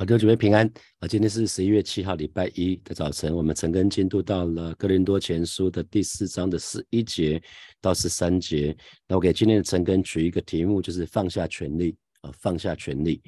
好的，准备平安啊！今天是十一月七号，礼拜一的早晨，我们陈根进度到了哥林多前书的第四章的十一节到十三节。那我给今天的陈根取一个题目，就是放下权力啊，放下权力。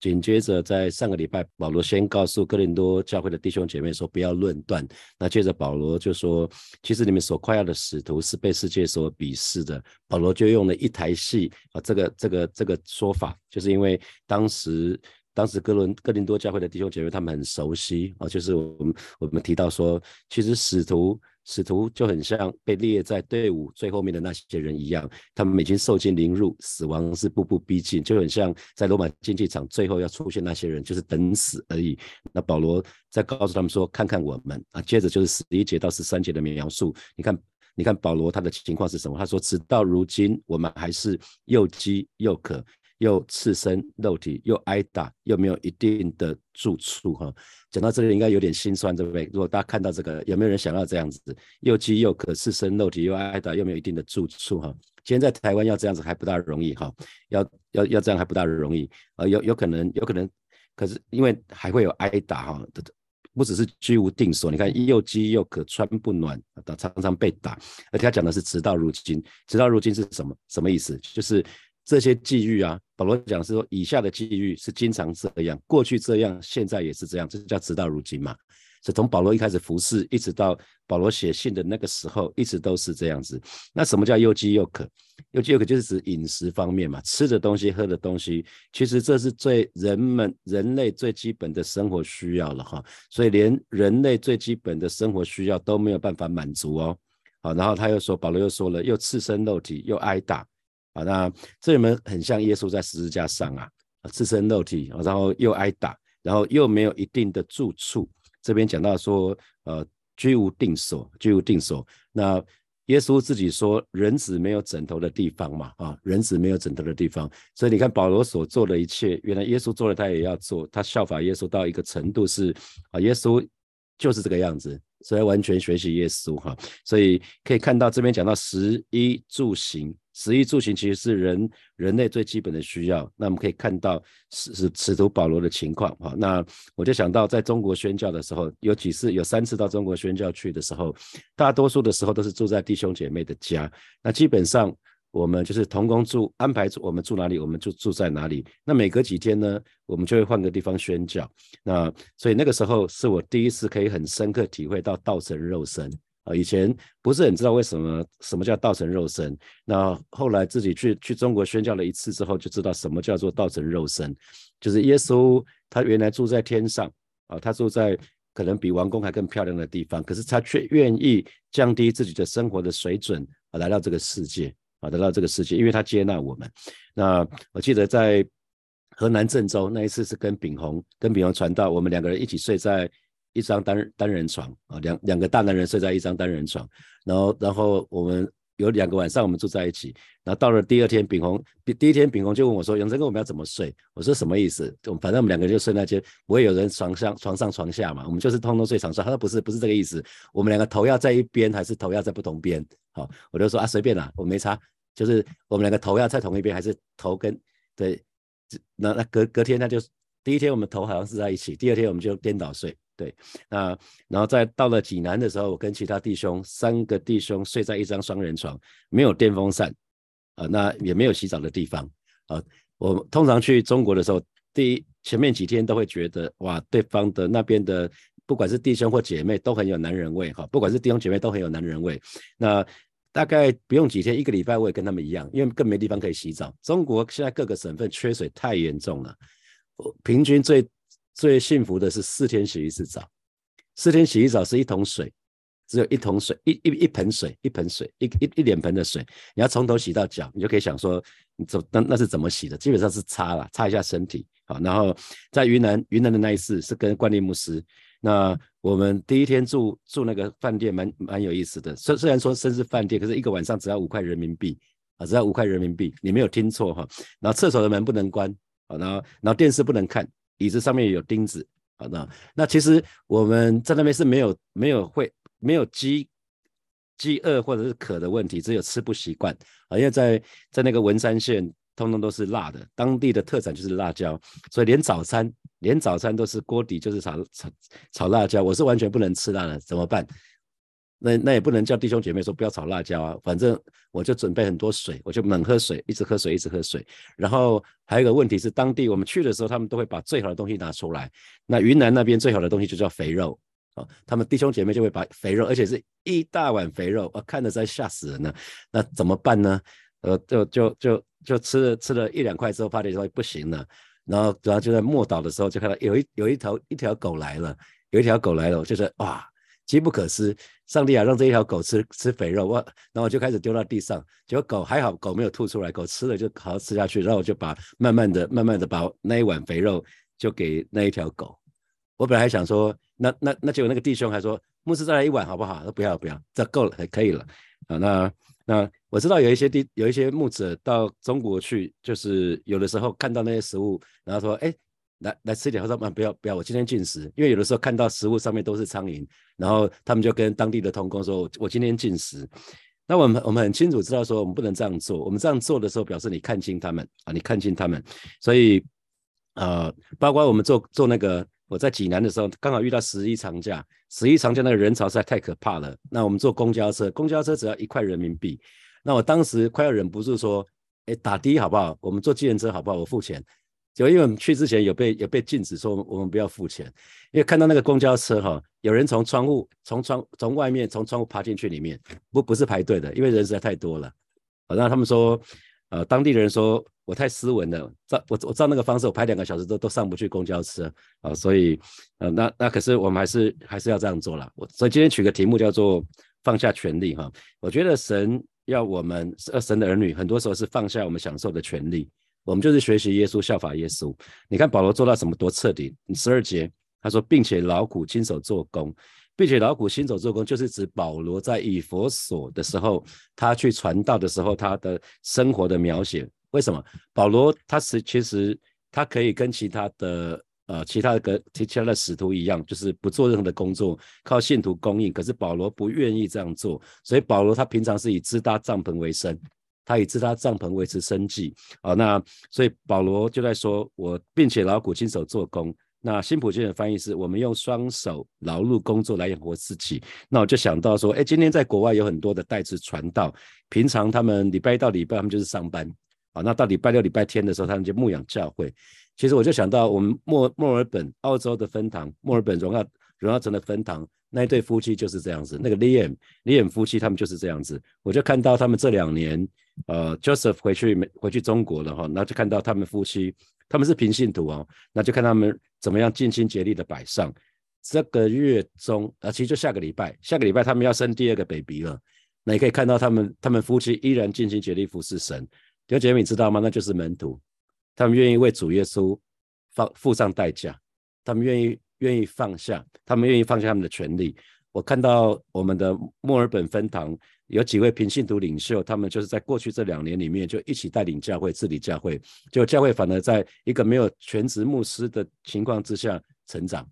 紧接着在上个礼拜，保罗先告诉哥林多教会的弟兄姐妹说，不要论断。那接着保罗就说，其实你们所夸耀的使徒是被世界所鄙视的。保罗就用了一台戏啊，这个这个这个说法，就是因为当时。当时哥伦哥林多教会的弟兄姐妹他们很熟悉啊，就是我们我们提到说，其实使徒使徒就很像被列在队伍最后面的那些人一样，他们已经受尽凌辱，死亡是步步逼近，就很像在罗马竞技场最后要出现那些人，就是等死而已。那保罗在告诉他们说，看看我们啊，接着就是十一节到十三节的描述，你看你看保罗他的情况是什么？他说，直到如今我们还是又饥又渴。又赤身肉体，又挨打，又没有一定的住处，哈。讲到这里应该有点心酸，对不对？如果大家看到这个，有没有人想要这样子？又饥又渴，赤身肉体，又挨打，又没有一定的住处，哈。今天在台湾要这样子还不大容易，哈。要要要这样还不大容易，啊，有有可能有可能，可是因为还会有挨打，哈，不只是居无定所。你看又饥又渴，穿不暖，常常被打。而且他讲的是直到如今，直到如今是什么什么意思？就是。这些际遇啊，保罗讲是说，以下的际遇是经常这样，过去这样，现在也是这样，这叫直到如今嘛。是从保罗一开始服侍，一直到保罗写信的那个时候，一直都是这样子。那什么叫又饥又渴？又饥又渴就是指饮食方面嘛，吃的东西、喝的东西，其实这是最人们人类最基本的生活需要了哈。所以连人类最基本的生活需要都没有办法满足哦。好，然后他又说，保罗又说了，又赤身肉体，又挨打。啊，那这里面很像耶稣在十字架上啊，赤身肉体，然后又挨打，然后又没有一定的住处。这边讲到说，呃，居无定所，居无定所。那耶稣自己说，人子没有枕头的地方嘛，啊，人子没有枕头的地方。所以你看保罗所做的一切，原来耶稣做了，他也要做，他效法耶稣到一个程度是，啊，耶稣就是这个样子。所以完全学习耶稣哈，所以可以看到这边讲到食衣住行，食衣住行其实是人人类最基本的需要。那我们可以看到使使使徒保罗的情况哈，那我就想到在中国宣教的时候，有几次有三次到中国宣教去的时候，大多数的时候都是住在弟兄姐妹的家，那基本上。我们就是同工住，安排住我们住哪里，我们就住在哪里。那每隔几天呢，我们就会换个地方宣教。那所以那个时候是我第一次可以很深刻体会到道成肉身啊！以前不是很知道为什么什么叫道成肉身。那后来自己去去中国宣教了一次之后，就知道什么叫做道成肉身，就是耶稣他原来住在天上啊，他住在可能比王宫还更漂亮的地方，可是他却愿意降低自己的生活的水准啊，来到这个世界。啊，来到这个世界，因为他接纳我们。那我记得在河南郑州那一次是跟炳宏，跟炳宏传道，我们两个人一起睡在一张单单人床啊，两两个大男人睡在一张单人床，然后然后我们有两个晚上我们住在一起。然后到了第二天，炳宏第第一天炳宏就问我说：“永生哥，我们要怎么睡？”我说：“什么意思？就反正我们两个就睡那间，不会有人床上床上床下嘛，我们就是通通睡床上。”他说：“不是，不是这个意思，我们两个头要在一边，还是头要在不同边？”好，我就说：“啊，随便啦，我没差。”就是我们两个头要在同一边，还是头跟对，那那隔隔天他就第一天我们头好像是在一起，第二天我们就颠倒睡，对，那然后在到了济南的时候，我跟其他弟兄三个弟兄睡在一张双人床，没有电风扇啊，那也没有洗澡的地方啊。我通常去中国的时候，第一前面几天都会觉得哇，对方的那边的不管是弟兄或姐妹都很有男人味哈，不管是弟兄姐妹都很有男人味，那。大概不用几天，一个礼拜我也跟他们一样，因为更没地方可以洗澡。中国现在各个省份缺水太严重了，平均最最幸福的是四天洗一次澡，四天洗一澡是一桶水，只有一桶水，一一一盆水，一盆水，一一一脸盆的水，你要从头洗到脚，你就可以想说，你怎那那是怎么洗的？基本上是擦了，擦一下身体，好，然后在云南云南的那一次是跟冠利牧师。那我们第一天住住那个饭店蛮蛮有意思的，虽虽然说生是饭店，可是一个晚上只要五块人民币啊，只要五块人民币，你没有听错哈。然后厕所的门不能关啊，然后然后电视不能看，椅子上面有钉子啊。那那其实我们在那边是没有没有会没有饥饥饿或者是渴的问题，只有吃不习惯啊，因为在在那个文山县通通都是辣的，当地的特产就是辣椒，所以连早餐连早餐都是锅底就是炒炒炒辣椒，我是完全不能吃辣的，怎么办？那那也不能叫弟兄姐妹说不要炒辣椒啊，反正我就准备很多水，我就猛喝水，一直喝水，一直喝水。然后还有一个问题是，当地我们去的时候，他们都会把最好的东西拿出来。那云南那边最好的东西就叫肥肉啊，他们弟兄姐妹就会把肥肉，而且是一大碗肥肉，我看着在吓死人呢。那怎么办呢？呃，就就就就吃了吃了一两块之后，发现说不行了。然后主要就在末岛的时候，就看到有一有一头一条狗来了，有一条狗来了，我就说哇。机不可失，上帝啊，让这一条狗吃吃肥肉，我，然后我就开始丢到地上，结果狗还好，狗没有吐出来，狗吃了就好好吃下去，然后我就把慢慢的、慢慢的把那一碗肥肉就给那一条狗。我本来还想说，那那那结果那个弟兄还说，牧师再来一碗好不好？说不要不要，这够了，可以了。啊，那那我知道有一些地有一些牧者到中国去，就是有的时候看到那些食物，然后说，哎。来来吃一点，他说不要不要，我今天禁食，因为有的时候看到食物上面都是苍蝇，然后他们就跟当地的童工说，我我今天禁食。那我们我们很清楚知道说，我们不能这样做，我们这样做的时候表示你看清他们啊，你看清他们，所以呃，包括我们做做那个，我在济南的时候刚好遇到十一长假，十一长假那个人潮实在太可怕了。那我们坐公交车，公交车只要一块人民币，那我当时快要忍不住说，哎，打的好不好？我们坐计程车好不好？我付钱。就因为我们去之前有被有被禁止说我们不要付钱，因为看到那个公交车哈，有人从窗户从窗从外面从窗户爬进去里面，不不是排队的，因为人实在太多了。然后他们说，呃，当地的人说我太斯文了，照我我照那个方式，我排两个小时都都上不去公交车啊，所以呃那那可是我们还是还是要这样做了。我所以今天取个题目叫做放下权利哈，我觉得神要我们是神的儿女，很多时候是放下我们享受的权利。我们就是学习耶稣，效法耶稣。你看保罗做到什么多彻底？十二节他说，并且劳苦亲手做工，并且劳苦亲手做工，就是指保罗在以佛所的时候，他去传道的时候，他的生活的描写。为什么保罗他是其实他可以跟其他的呃其他的个其他的使徒一样，就是不做任何的工作，靠信徒供应。可是保罗不愿意这样做，所以保罗他平常是以支搭帐篷为生。他以自他帐篷维持生计啊，那所以保罗就在说，我并且劳苦亲手做工。那新普京的翻译是我们用双手劳碌工作来养活自己。那我就想到说，哎，今天在国外有很多的代职传道，平常他们礼拜一到礼拜他们就是上班啊，那到礼拜六、礼拜天的时候，他们就牧养教会。其实我就想到我们墨墨尔本澳洲的分堂，墨尔本荣耀荣耀城的分堂。那一对夫妻就是这样子，那个 Liam Liam 夫妻他们就是这样子，我就看到他们这两年，呃，Joseph 回去没回去中国了哈，那就看到他们夫妻，他们是平信徒哦，那就看他们怎么样尽心竭力的摆上。这个月中，啊，其实就下个礼拜，下个礼拜他们要生第二个 baby 了，那你可以看到他们，他们夫妻依然尽心竭力服侍神。弟兄姐妹，你知道吗？那就是门徒，他们愿意为主耶稣放付上代价，他们愿意。愿意放下，他们愿意放下他们的权利。我看到我们的墨尔本分堂有几位平信徒领袖，他们就是在过去这两年里面就一起带领教会治理教会，就教会反而在一个没有全职牧师的情况之下成长。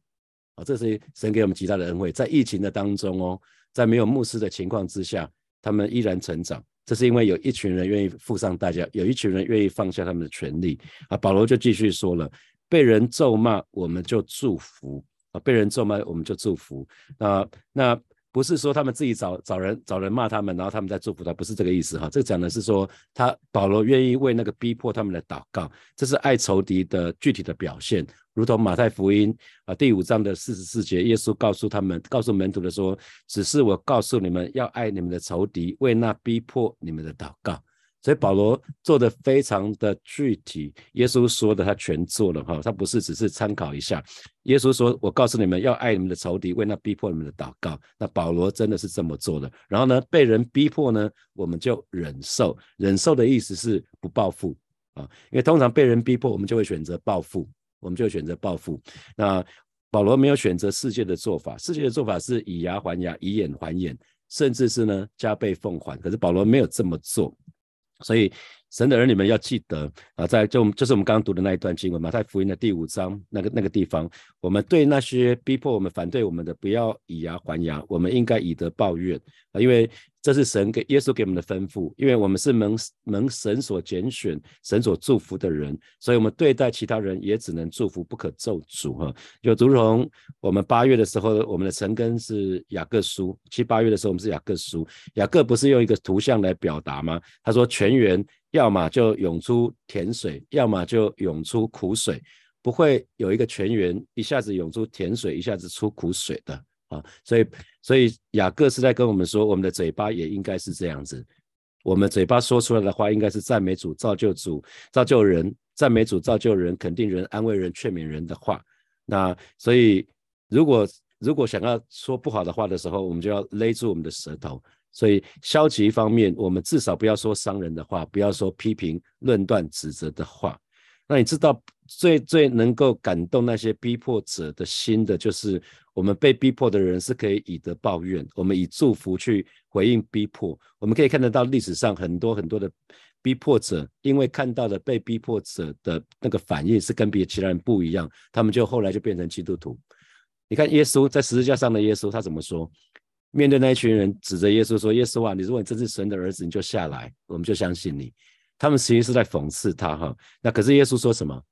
啊，这是神给我们极大的恩惠，在疫情的当中哦，在没有牧师的情况之下，他们依然成长。这是因为有一群人愿意付上代价，有一群人愿意放下他们的权利。啊，保罗就继续说了。被人咒骂，我们就祝福啊！被人咒骂，我们就祝福。那那不是说他们自己找找人找人骂他们，然后他们再祝福他，不是这个意思哈。这讲的是说，他保罗愿意为那个逼迫他们的祷告，这是爱仇敌的具体的表现。如同马太福音啊第五章的四十四节，耶稣告诉他们，告诉门徒的说：“只是我告诉你们要爱你们的仇敌，为那逼迫你们的祷告。”所以保罗做的非常的具体，耶稣说的他全做了哈，他不是只是参考一下。耶稣说：“我告诉你们要爱你们的仇敌，为那逼迫你们的祷告。”那保罗真的是这么做的。然后呢，被人逼迫呢，我们就忍受。忍受的意思是不报复啊，因为通常被人逼迫，我们就会选择报复，我们就选择报复。那保罗没有选择世界的做法，世界的做法是以牙还牙，以眼还眼，甚至是呢加倍奉还。可是保罗没有这么做。所以神的儿女们要记得啊，在就就是我们刚刚读的那一段经文，马太福音的第五章那个那个地方，我们对那些逼迫我们、反对我们的，不要以牙还牙，我们应该以德报怨啊，因为这是神给耶稣给我们的吩咐，因为我们是蒙蒙神所拣选、神所祝福的人，所以我们对待其他人也只能祝福，不可咒诅哈。就如同我们八月的时候，我们的陈根是雅各书；七八月的时候，我们是雅各书。雅各不是用一个图像来表达吗？他说全员。要么就涌出甜水，要么就涌出苦水，不会有一个泉源一下子涌出甜水，一下子出苦水的啊。所以，所以雅各是在跟我们说，我们的嘴巴也应该是这样子，我们嘴巴说出来的话，应该是赞美主、造就主、造就人、赞美主、造就人、肯定人、安慰人、劝勉人的话。那所以，如果如果想要说不好的话的时候，我们就要勒住我们的舌头。所以消极方面，我们至少不要说伤人的话，不要说批评、论断、指责的话。那你知道最最能够感动那些逼迫者的心的，就是我们被逼迫的人是可以以德报怨，我们以祝福去回应逼迫。我们可以看得到历史上很多很多的逼迫者，因为看到了被逼迫者的那个反应是跟别其他人不一样，他们就后来就变成基督徒。你看耶稣在十字架上的耶稣，他怎么说？面对那一群人，指着耶稣说：“耶稣啊，你如果你真是神的儿子，你就下来，我们就相信你。”他们其实是在讽刺他哈。那可是耶稣说什么？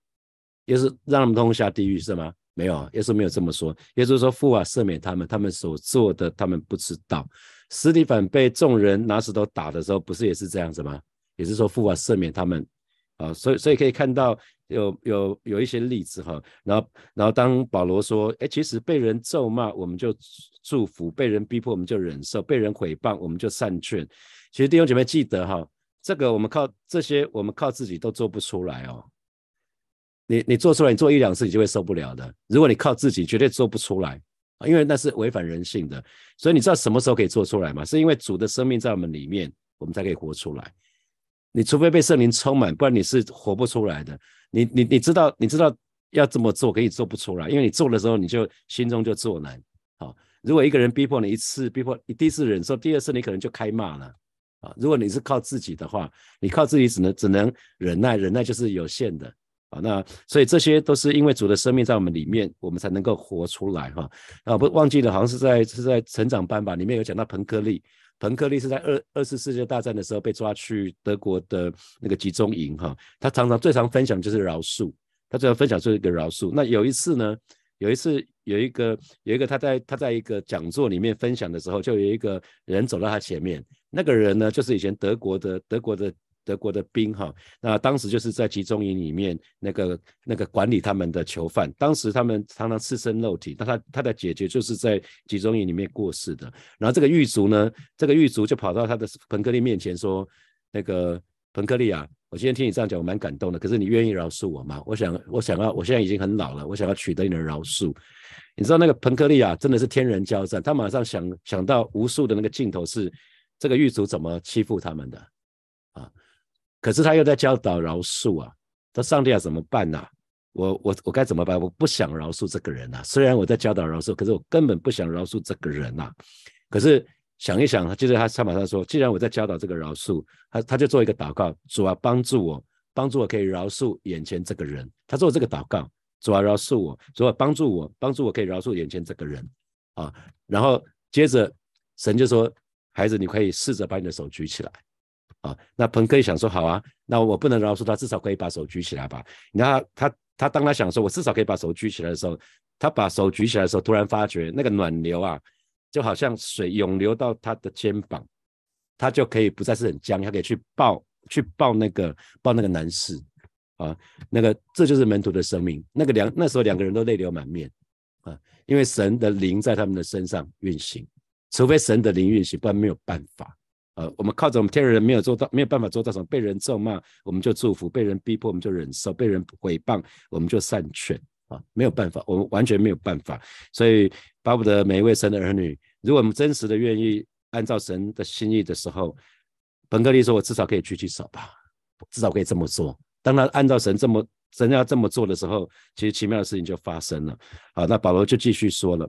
耶稣让他们通下地狱是吗？没有，耶稣没有这么说。耶稣说：“父啊，赦免他们，他们所做的，他们不知道。”斯蒂凡被众人拿石头打的时候，不是也是这样子吗？也是说：“父啊，赦免他们。”啊，所以所以可以看到有有有一些例子哈，然后然后当保罗说，哎，其实被人咒骂我们就祝福，被人逼迫我们就忍受，被人毁谤我们就善劝。其实弟兄姐妹记得哈，这个我们靠这些我们靠自己都做不出来哦。你你做出来，你做一两次你就会受不了的。如果你靠自己，绝对做不出来，因为那是违反人性的。所以你知道什么时候可以做出来吗？是因为主的生命在我们里面，我们才可以活出来。你除非被圣灵充满，不然你是活不出来的。你你你知道，你知道要这么做可以做不出来，因为你做的时候你就心中就作难。好，如果一个人逼迫你一次，逼迫你第一次忍受，第二次你可能就开骂了。啊，如果你是靠自己的话，你靠自己只能只能忍耐，忍耐就是有限的。啊，那所以这些都是因为主的生命在我们里面，我们才能够活出来。哈，啊，不忘记了，好像是在是在成长班吧，里面有讲到彭克利。彭克利是在二二次世界大战的时候被抓去德国的那个集中营，哈，他常常最常分享就是饶恕，他最常分享就是一个饶恕。那有一次呢，有一次有一个有一个他在他在一个讲座里面分享的时候，就有一个人走到他前面，那个人呢就是以前德国的德国的。德国的兵哈，那当时就是在集中营里面那个那个管理他们的囚犯，当时他们常常赤身露体，那他他的姐姐就是在集中营里面过世的。然后这个狱卒呢，这个狱卒就跑到他的彭克利面前说：“那个彭克利啊，我今天听你这样讲，我蛮感动的。可是你愿意饶恕我吗？我想我想要，我现在已经很老了，我想要取得你的饶恕。你知道那个彭克利啊，真的是天人交战，他马上想想到无数的那个镜头是这个狱卒怎么欺负他们的。”可是他又在教导饶恕啊，他上帝要怎么办呢？我我我该怎么办？我不想饶恕这个人呐。虽然我在教导饶恕，可是我根本不想饶恕这个人呐。可是想一想，接着他他马上说：既然我在教导这个饶恕，他他就做一个祷告，主啊帮助我，帮助我可以饶恕眼前这个人。他做这个祷告，主啊饶恕我，主啊帮助我，帮助我可以饶恕眼前这个人啊。然后接着神就说：孩子，你可以试着把你的手举起来。啊，那彭克想说好啊，那我不能饶恕他，至少可以把手举起来吧。那他他当他想说，我至少可以把手举起来的时候，他把手举起来的时候，突然发觉那个暖流啊，就好像水涌流到他的肩膀，他就可以不再是很僵，他可以去抱去抱那个抱那个男士啊，那个这就是门徒的生命。那个两那时候两个人都泪流满面啊，因为神的灵在他们的身上运行，除非神的灵运行，不然没有办法。呃，我们靠着我们天人没有做到，没有办法做到什么，被人咒骂我们就祝福，被人逼迫我们就忍受，被人诽谤我们就善劝啊，没有办法，我们完全没有办法。所以巴不得每一位神的儿女，如果我们真实的愿意按照神的心意的时候，本格利说，我至少可以举起手吧，至少可以这么做。当他按照神这么神要这么做的时候，其实奇妙的事情就发生了。好，那保罗就继续说了。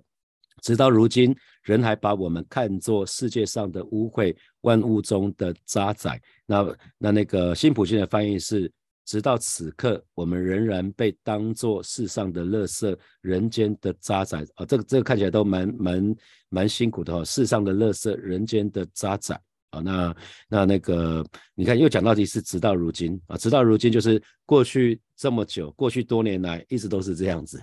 直到如今，人还把我们看作世界上的污秽，万物中的渣滓。那那那个新普京的翻译是：直到此刻，我们仍然被当作世上的垃圾，人间的渣滓。啊，这个这个看起来都蛮蛮蛮辛苦的哈。世上的垃圾，人间的渣滓。啊，那那那个，你看又讲到底是直到如今啊，直到如今就是过去这么久，过去多年来一直都是这样子。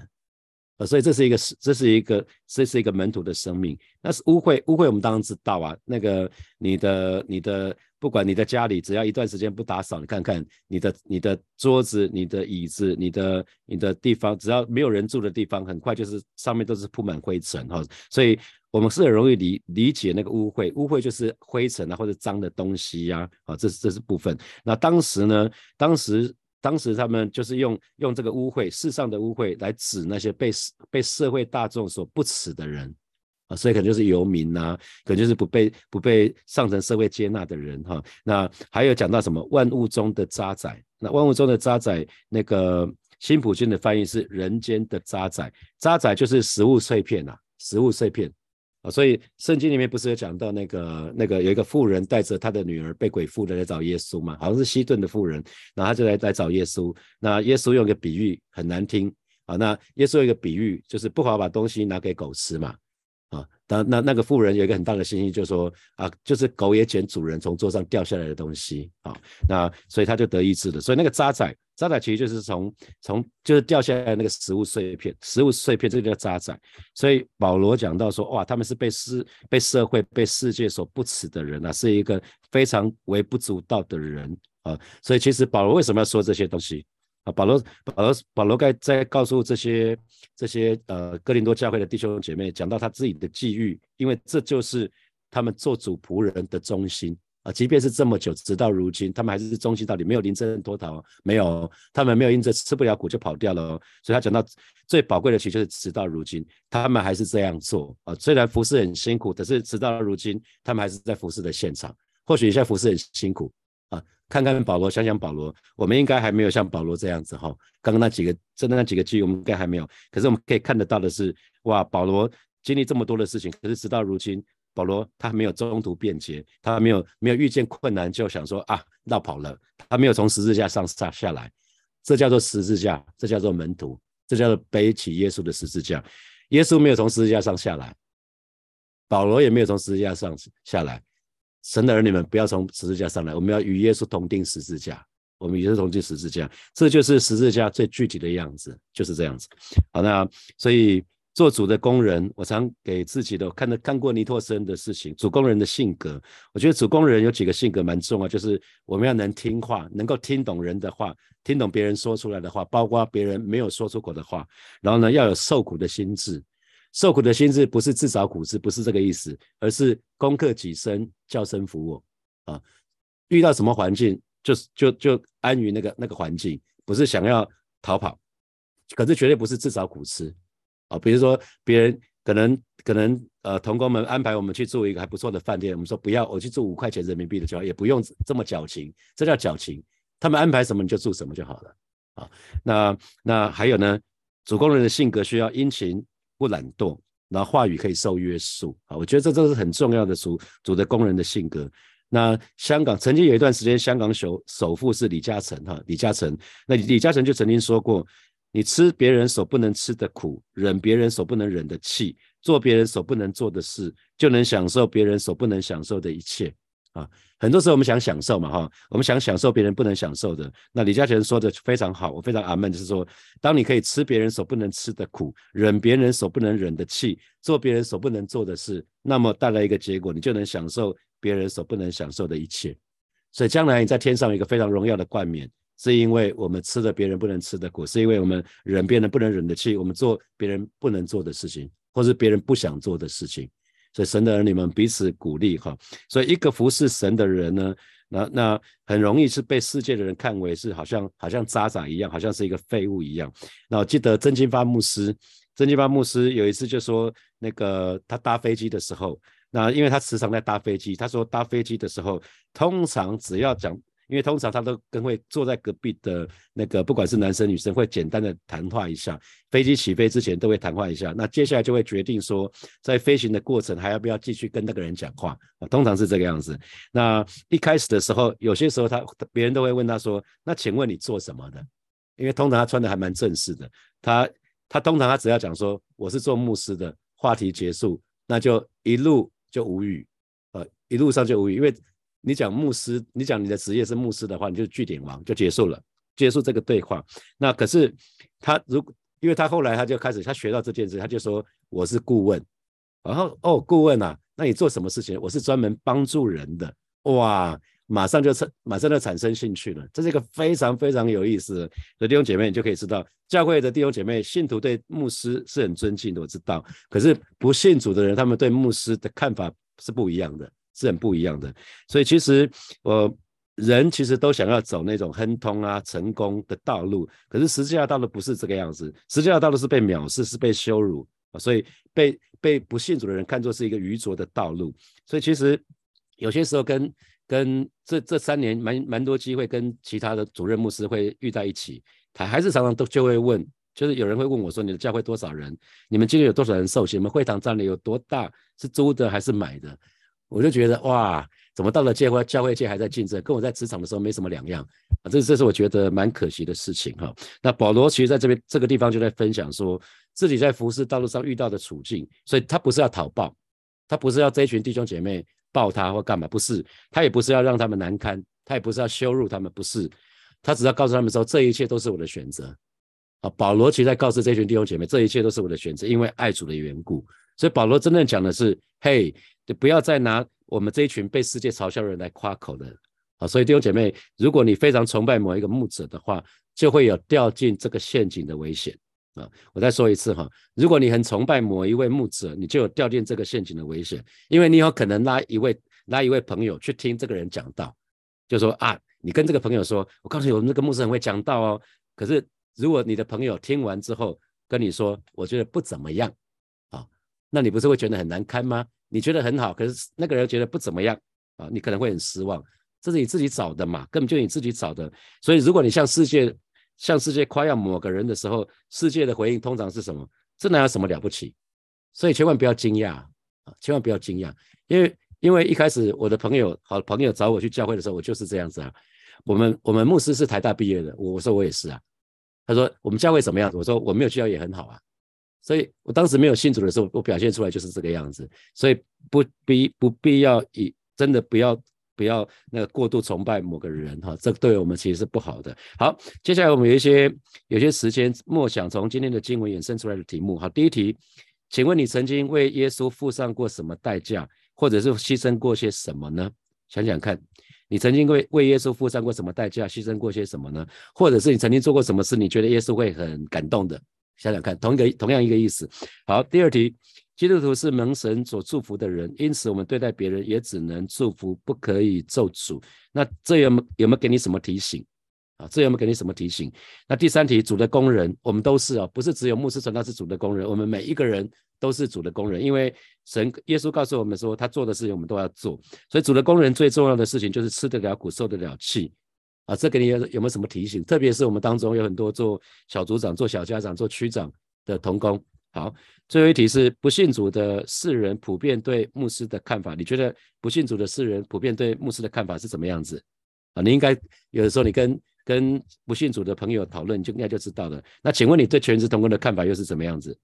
呃，所以这是一个是，这是一个，这是一个门徒的生命。那是污秽，污秽我们当然知道啊。那个你的，你的，不管你的家里，只要一段时间不打扫，你看看你的，你的桌子、你的椅子、你的，你的地方，只要没有人住的地方，很快就是上面都是铺满灰尘哈。所以我们是很容易理理解那个污秽，污秽就是灰尘啊或者脏的东西呀，啊，这是这是部分。那当时呢，当时。当时他们就是用用这个污秽，世上的污秽来指那些被被社会大众所不耻的人啊，所以可能就是游民呐，可能就是不被不被上层社会接纳的人哈。那还有讲到什么万物中的渣滓，那万物中的渣滓，那个辛普逊的翻译是人间的渣滓，渣滓就是食物碎片呐，食物碎片。啊，所以圣经里面不是有讲到那个那个有一个妇人带着她的女儿被鬼附的来找耶稣嘛？好像是西顿的妇人，然后他就来来找耶稣。那耶稣用一个比喻很难听啊。那耶稣有一个比喻就是不好把东西拿给狗吃嘛。啊，当那那个妇人有一个很大的信心，就说啊，就是狗也捡主人从桌上掉下来的东西啊。那所以他就得医治了。所以那个渣滓。渣滓其实就是从从就是掉下来那个食物碎片，食物碎片这个叫渣滓。所以保罗讲到说，哇，他们是被世被社会被世界所不耻的人啊，是一个非常微不足道的人啊。所以其实保罗为什么要说这些东西保罗保罗保罗该在告诉这些这些呃哥林多教会的弟兄姐妹，讲到他自己的际遇，因为这就是他们做主仆人的中心。啊，即便是这么久，直到如今，他们还是忠心到底，没有临阵脱逃，没有，他们没有因着吃不了苦就跑掉了哦。所以他讲到最宝贵的，其实就是直到如今，他们还是这样做啊。虽然服侍很辛苦，可是直到如今，他们还是在服侍的现场。或许现在服侍很辛苦，看看保罗，想想保罗，我们应该还没有像保罗这样子哈。刚刚那几个，真的那几个句，我们应该还没有。可是我们可以看得到的是，哇，保罗经历这么多的事情，可是直到如今。保罗他还没有中途变节，他没有没有遇见困难就想说啊绕跑了，他没有从十字架上下下来，这叫做十字架，这叫做门徒，这叫做背起耶稣的十字架。耶稣没有从十字架上下来，保罗也没有从十字架上下来。神的儿女们不要从十字架上来，我们要与耶稣同定十字架，我们与耶稣同定十字架，这就是十字架最具体的样子，就是这样子。好，那所以。做主的工人，我常给自己的看的看过尼托森的事情。主工人的性格，我觉得主工人有几个性格蛮重要，就是我们要能听话，能够听懂人的话，听懂别人说出来的话，包括别人没有说出口的话。然后呢，要有受苦的心智。受苦的心智不是自找苦吃，不是这个意思，而是攻克己身，叫声服我啊。遇到什么环境，就就就安于那个那个环境，不是想要逃跑，可是绝对不是自找苦吃。啊，比如说别人可能可能呃，同工们安排我们去住一个还不错的饭店，我们说不要，我去住五块钱人民币的就好，也不用这么矫情，这叫矫情。他们安排什么你就住什么就好了啊。那那还有呢，主工人的性格需要殷勤不懒惰，然后话语可以受约束啊。我觉得这都是很重要的主主的工人的性格。那香港曾经有一段时间，香港首首富是李嘉诚哈，李嘉诚。那李嘉诚就曾经说过。你吃别人所不能吃的苦，忍别人所不能忍的气，做别人所不能做的事，就能享受别人所不能享受的一切啊！很多时候我们想享受嘛，哈，我们想享受别人不能享受的。那李嘉诚说的非常好，我非常阿门，就是说，当你可以吃别人所不能吃的苦，忍别人所不能忍的气，做别人所不能做的事，那么带来一个结果，你就能享受别人所不能享受的一切。所以将来你在天上有一个非常荣耀的冠冕。是因为我们吃的别人不能吃的苦，是因为我们忍别人不能忍的气，我们做别人不能做的事情，或是别人不想做的事情。所以神的儿女们彼此鼓励哈。所以一个服侍神的人呢，那那很容易是被世界的人看为是好像好像渣渣一样，好像是一个废物一样。那我记得曾金发牧师，曾金发牧师有一次就说，那个他搭飞机的时候，那因为他时常在搭飞机，他说搭飞机的时候，通常只要讲。因为通常他都跟会坐在隔壁的那个，不管是男生女生，会简单的谈话一下。飞机起飞之前都会谈话一下，那接下来就会决定说，在飞行的过程还要不要继续跟那个人讲话啊？通常是这个样子。那一开始的时候，有些时候他别人都会问他说：“那请问你做什么的？”因为通常他穿的还蛮正式的，他他通常他只要讲说我是做牧师的，话题结束，那就一路就无语，呃，一路上就无语，因为。你讲牧师，你讲你的职业是牧师的话，你就据点王就结束了，结束这个对话。那可是他如，因为他后来他就开始他学到这件事，他就说我是顾问，然后哦顾问啊，那你做什么事情？我是专门帮助人的，哇，马上就产马上就产生兴趣了。这是一个非常非常有意思的弟兄姐妹，你就可以知道，教会的弟兄姐妹信徒对牧师是很尊敬的，我知道。可是不信主的人，他们对牧师的看法是不一样的。是很不一样的，所以其实我人其实都想要走那种亨通啊、成功的道路，可是实际上道路不是这个样子，实际上道路是被藐视，是被羞辱，所以被被不信主的人看作是一个愚拙的道路。所以其实有些时候跟跟这这三年蛮蛮多机会跟其他的主任牧师会遇在一起，他还是常常都就会问，就是有人会问我说：“你的教会多少人？你们今天有多少人受洗？你们会堂占的有多大？是租的还是买的？”我就觉得哇，怎么到了教会教会界还在竞争，跟我在职场的时候没什么两样啊！这这是我觉得蛮可惜的事情哈。那保罗其实在这边这个地方就在分享说自己在服侍道路上遇到的处境，所以他不是要讨报，他不是要这一群弟兄姐妹抱他或干嘛，不是，他也不是要让他们难堪，他也不是要羞辱他们，不是，他只要告诉他们说这一切都是我的选择啊。保罗其实在告诉这群弟兄姐妹，这一切都是我的选择，因为爱主的缘故。所以保罗真正讲的是，嘿。就不要再拿我们这一群被世界嘲笑的人来夸口了啊！所以弟兄姐妹，如果你非常崇拜某一个牧者的话，就会有掉进这个陷阱的危险啊！我再说一次哈，如果你很崇拜某一位牧者，你就有掉进这个陷阱的危险，因为你有可能拉一位拉一位朋友去听这个人讲道，就说啊，你跟这个朋友说，我告诉你，我们这个牧师很会讲道哦。可是如果你的朋友听完之后跟你说，我觉得不怎么样，那你不是会觉得很难堪吗？你觉得很好，可是那个人觉得不怎么样啊，你可能会很失望。这是你自己找的嘛，根本就你自己找的。所以如果你向世界向世界夸耀某个人的时候，世界的回应通常是什么？这哪有什么了不起？所以千万不要惊讶啊，千万不要惊讶，因为因为一开始我的朋友好朋友找我去教会的时候，我就是这样子啊。我们我们牧师是台大毕业的，我说我也是啊。他说我们教会怎么样？我说我没有去教也很好啊。所以我当时没有信主的时候，我表现出来就是这个样子。所以不必不必要以真的不要不要那个过度崇拜某个人哈，这对我们其实是不好的。好，接下来我们有一些有些时间默想从今天的经文衍生出来的题目。好，第一题，请问你曾经为耶稣付上过什么代价，或者是牺牲过些什么呢？想想看，你曾经为为耶稣付上过什么代价，牺牲过些什么呢？或者是你曾经做过什么事，你觉得耶稣会很感动的？想想看，同一个同样一个意思。好，第二题，基督徒是蒙神所祝福的人，因此我们对待别人也只能祝福，不可以咒诅。那这有没有没有给你什么提醒啊？这有没有给你什么提醒？那第三题，主的工人，我们都是啊，不是只有牧师传道是主的工人，我们每一个人都是主的工人，因为神耶稣告诉我们说，他做的事情我们都要做，所以主的工人最重要的事情就是吃得了苦，受得了气。啊，这给你有有没有什么提醒？特别是我们当中有很多做小组长、做小家长、做区长的同工。好，最后一题是不信主的世人普遍对牧师的看法。你觉得不信主的世人普遍对牧师的看法是怎么样子？啊，你应该有的时候你跟跟不信主的朋友讨论，就应该就知道了。那请问你对全职同工的看法又是怎么样子？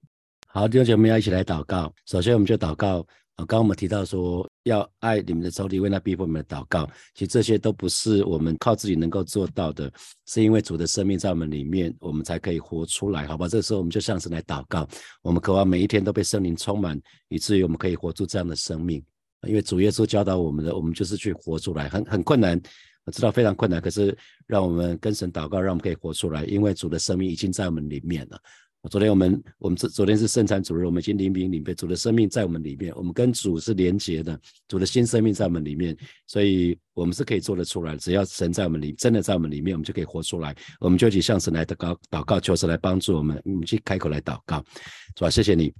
好，弟兄姐妹要一起来祷告。首先我们就祷告。啊，刚刚我们提到说要爱你们的仇敌，为那逼迫我们的祷告，其实这些都不是我们靠自己能够做到的，是因为主的生命在我们里面，我们才可以活出来，好吧？这个时候我们就像是来祷告，我们渴望每一天都被圣灵充满，以至于我们可以活出这样的生命。因为主耶稣教导我们的，我们就是去活出来，很很困难，我知道非常困难，可是让我们跟神祷告，让我们可以活出来，因为主的生命已经在我们里面了。昨天我们我们昨昨天是圣餐主日，我们已经灵明领被主的生命在我们里面，我们跟主是连结的，主的新生命在我们里面，所以我们是可以做得出来。只要神在我们里，真的在我们里面，我们就可以活出来。我们就去向神来祷告，祷告求神来帮助我们。我们去开口来祷告，是吧？谢谢你。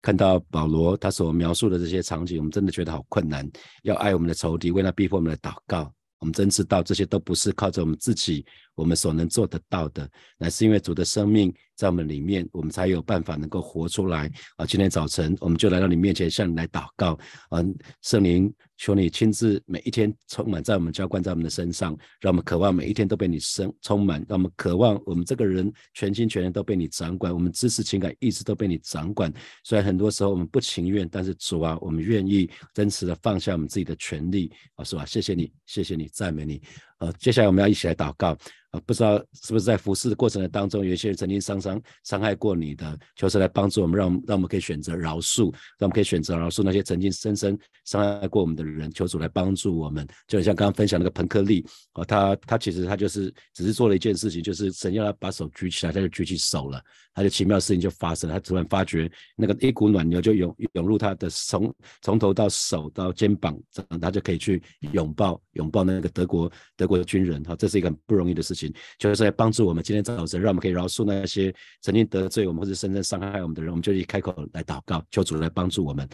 看到保罗他所描述的这些场景，我们真的觉得好困难。要爱我们的仇敌，为他逼迫我们来祷告。我们真知道这些都不是靠着我们自己我们所能做得到的，乃是因为主的生命在我们里面，我们才有办法能够活出来啊！今天早晨我们就来到你面前，向你来祷告啊，圣灵。求你亲自每一天充满在我们浇灌在我们的身上，让我们渴望每一天都被你生充满，让我们渴望我们这个人全心全意都被你掌管，我们知识、情感、意志都被你掌管。虽然很多时候我们不情愿，但是主啊，我们愿意真实的放下我们自己的权利啊，是吧？谢谢你，谢谢你，赞美你。呃，接下来我们要一起来祷告。呃，不知道是不是在服侍的过程当中，有些人曾经伤伤伤害过你的，求神来帮助我们，让让我们可以选择饶恕，让我们可以选择饶恕那些曾经深深伤害过我们的人，求主来帮助我们。就像刚刚分享那个彭克利，啊，他他其实他就是只是做了一件事情，就是神要他把手举起来，他就举起手了，他就奇妙的事情就发生了，他突然发觉那个一股暖流就涌涌入他的从从头到手到肩膀，这样他就可以去拥抱拥抱那个德国德国的军人，哈，这是一个很不容易的事情。就是来帮助我们今天早晨，让我们可以饶恕那些曾经得罪我们或者深深伤害我们的人，我们就一开口来祷告，求主来帮助我们。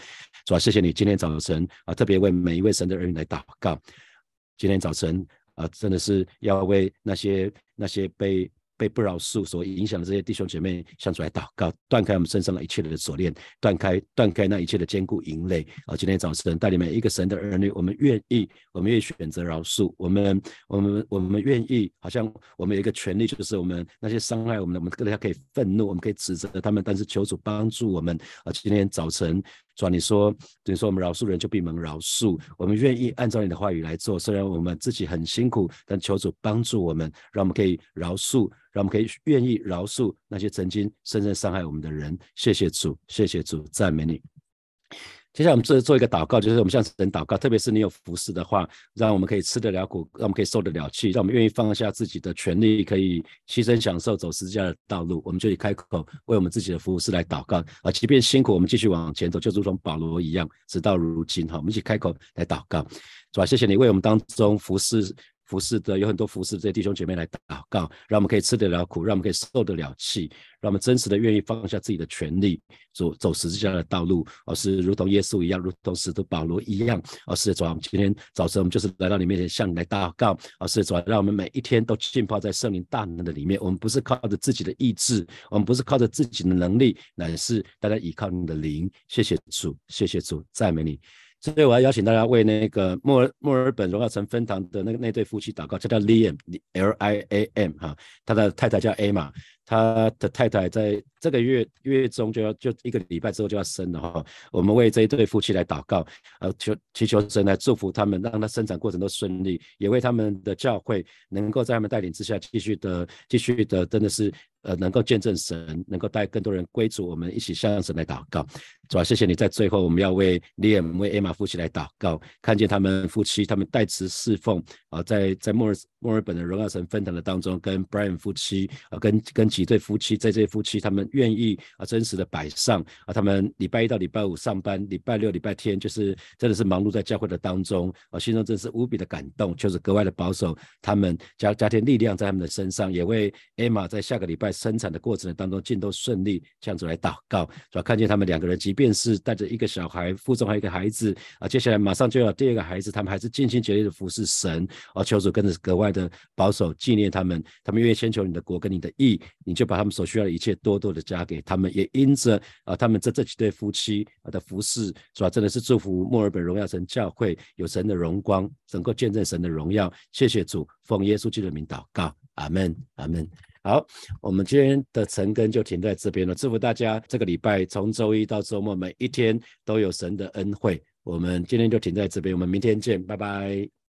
主啊，谢谢你今天早晨啊，特别为每一位神的儿女来祷告。今天早晨啊，真的是要为那些那些被。被不饶恕所影响的这些弟兄姐妹，向主来祷告，断开我们身上的一切的锁链，断开断开那一切的坚固营垒。啊，今天早晨带领每一个神的儿女，我们愿意，我们愿意选择饶恕，我们我们我们愿意，好像我们有一个权利，就是我们那些伤害我们的，我们更加可以愤怒，我们可以指责他们，但是求主帮助我们。啊，今天早晨。主啊，你说，你说我们饶恕人就闭门饶恕，我们愿意按照你的话语来做。虽然我们自己很辛苦，但求主帮助我们，让我们可以饶恕，让我们可以愿意饶恕那些曾经深深伤害我们的人。谢谢主，谢谢主，赞美你。接下来我们做做一个祷告，就是我们向神祷告，特别是你有服侍的话，让我们可以吃得了苦，让我们可以受得了气，让我们愿意放下自己的权利，可以牺牲享受走十字架的道路。我们就以开口为我们自己的服侍来祷告啊！即便辛苦，我们继续往前走，就如同保罗一样，直到如今哈。我们一起开口来祷告，是吧？谢谢你为我们当中服侍。服侍的有很多服侍这些弟兄姐妹来祷告，让我们可以吃得了苦，让我们可以受得了气，让我们真实的愿意放下自己的权利，走走十字架的道路，而是如同耶稣一样，如同使徒保罗一样，而是主啊，今天早晨我们就是来到你面前向你来祷告，而是主啊，让我们每一天都浸泡在圣灵大能的里面。我们不是靠着自己的意志，我们不是靠着自己的能力，乃是大家依靠你的灵。谢谢主，谢谢主，赞美你。所以我要邀请大家为那个墨尔墨尔本荣耀城分堂的那个那对夫妻祷告，叫叫 Liam L I A M 哈，他的太太叫 A，他的太太在这个月月中就要就一个礼拜之后就要生了哈，我们为这一对夫妻来祷告，呃求祈求神来祝福他们，让他生产过程都顺利，也为他们的教会能够在他们带领之下继续的继续的真的是。呃，能够见证神，能够带更多人归主，我们一起向神来祷告。主要谢谢你在最后，我们要为 Liam、为 Emma 夫妻来祷告，看见他们夫妻，他们代持侍奉啊，在在墨尔墨尔本的荣耀城分堂的当中，跟 Brian 夫妻啊，跟跟几对夫妻，在这些夫妻，他们愿意啊，真实的摆上啊，他们礼拜一到礼拜五上班，礼拜六、礼拜天就是真的是忙碌在教会的当中啊，心中真是无比的感动，就是格外的保守他们家家庭力量在他们的身上，也为 Emma 在下个礼拜。生产的过程当中，尽都顺利，这样子来祷告，主要看见他们两个人，即便便是带着一个小孩，腹中还有一个孩子啊，接下来马上就要第二个孩子，他们还是尽心竭力的服侍神，啊，求主跟着格外的保守纪念他们，他们愿意先求你的国跟你的义，你就把他们所需要的一切多多的加给他们，也因着啊，他们这这几对夫妻的服侍，是吧真的是祝福墨尔本荣耀神教会有神的荣光，能够见证神的荣耀，谢谢主，奉耶稣基督的名祷告，阿门，阿门。好，我们今天的晨更就停在这边了。祝福大家这个礼拜从周一到周末每一天都有神的恩惠。我们今天就停在这边，我们明天见，拜拜。